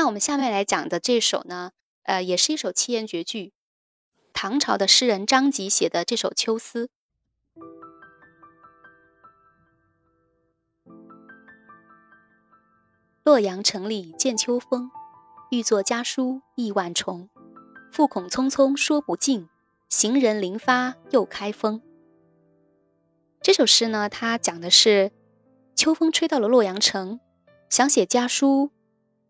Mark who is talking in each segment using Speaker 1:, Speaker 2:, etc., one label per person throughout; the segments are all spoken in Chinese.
Speaker 1: 那我们下面来讲的这首呢，呃，也是一首七言绝句，唐朝的诗人张籍写的这首《秋思》。洛阳城里见秋风，欲作家书意万重。复恐匆匆说不尽，行人临发又开封。这首诗呢，它讲的是秋风吹到了洛阳城，想写家书，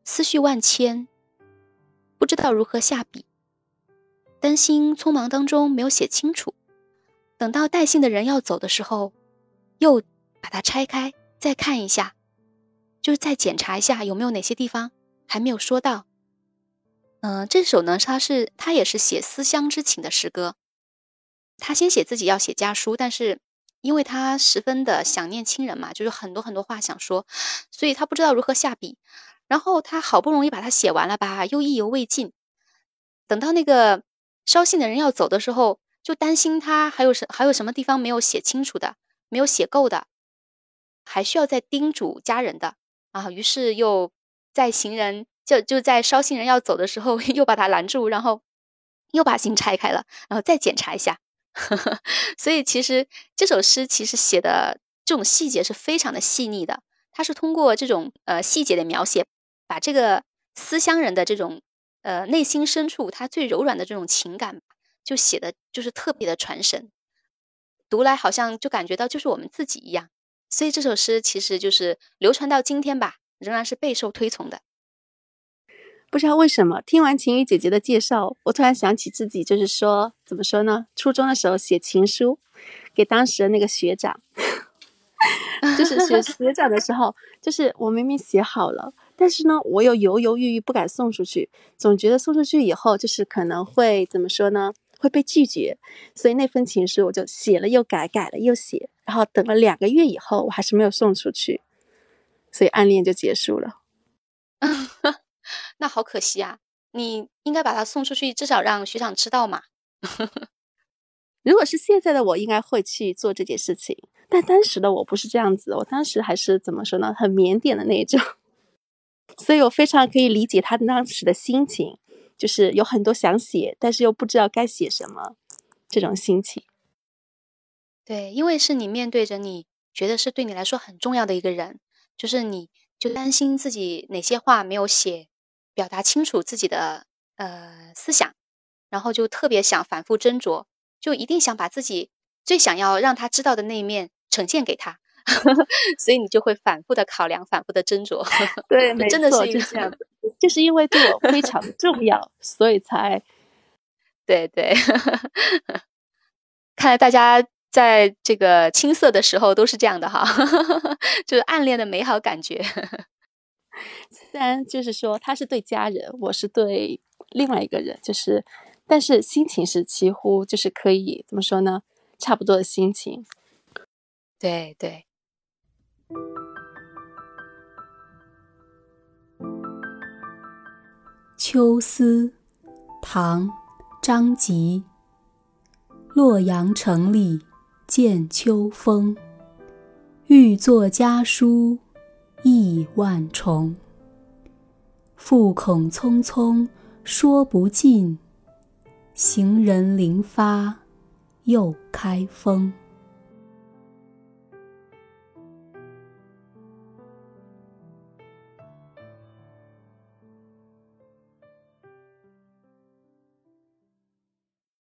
Speaker 1: 思绪万千，不知道如何下笔，担心匆忙当中没有写清楚。等到带信的人要走的时候，又把它拆开再看一下。就是再检查一下有没有哪些地方还没有说到。嗯，这首呢，它是它也是写思乡之情的诗歌。他先写自己要写家书，但是因为他十分的想念亲人嘛，就是很多很多话想说，所以他不知道如何下笔。然后他好不容易把它写完了吧，又意犹未尽。等到那个捎信的人要走的时候，就担心他还有什还有什么地方没有写清楚的，没有写够的，还需要再叮嘱家人的。啊，于是又在行人就就在捎信人要走的时候，又把他拦住，然后又把信拆开了，然后再检查一下。所以其实这首诗其实写的这种细节是非常的细腻的，它是通过这种呃细节的描写，把这个思乡人的这种呃内心深处他最柔软的这种情感，就写的就是特别的传神，读来好像就感觉到就是我们自己一样。所以这首诗其实就是流传到今天吧，仍然是备受推崇的。
Speaker 2: 不知道为什么，听完晴雨姐姐的介绍，我突然想起自己，就是说，怎么说呢？初中的时候写情书给当时的那个学长，就是学 学长的时候，就是我明明写好了，但是呢，我又犹犹豫豫不敢送出去，总觉得送出去以后，就是可能会怎么说呢？会被拒绝，所以那封情书我就写了又改，改了又写，然后等了两个月以后，我还是没有送出去，所以暗恋就结束了。
Speaker 1: 那好可惜啊！你应该把它送出去，至少让学长知道嘛。
Speaker 2: 如果是现在的我，应该会去做这件事情，但当时的我不是这样子，我当时还是怎么说呢？很腼腆的那种，所以我非常可以理解他当时的心情。就是有很多想写，但是又不知道该写什么，这种心情。
Speaker 1: 对，因为是你面对着你觉得是对你来说很重要的一个人，就是你就担心自己哪些话没有写，表达清楚自己的呃思想，然后就特别想反复斟酌，就一定想把自己最想要让他知道的那一面呈现给他，所以你就会反复的考量，反复的斟酌。
Speaker 2: 对，
Speaker 1: 真的
Speaker 2: 是这样子。就是因为对我非常重要，所以才
Speaker 1: 对 对。看来大家在这个青涩的时候都是这样的哈，就是暗恋的美好感觉。
Speaker 2: 虽然就是说他是对家人，我是对另外一个人，就是但是心情是几乎就是可以怎么说呢？差不多的心情。
Speaker 1: 对对。
Speaker 3: 秋思，唐·张籍。洛阳城里见秋风，欲作家书意万重。复恐匆匆说不尽，行人临发又开封。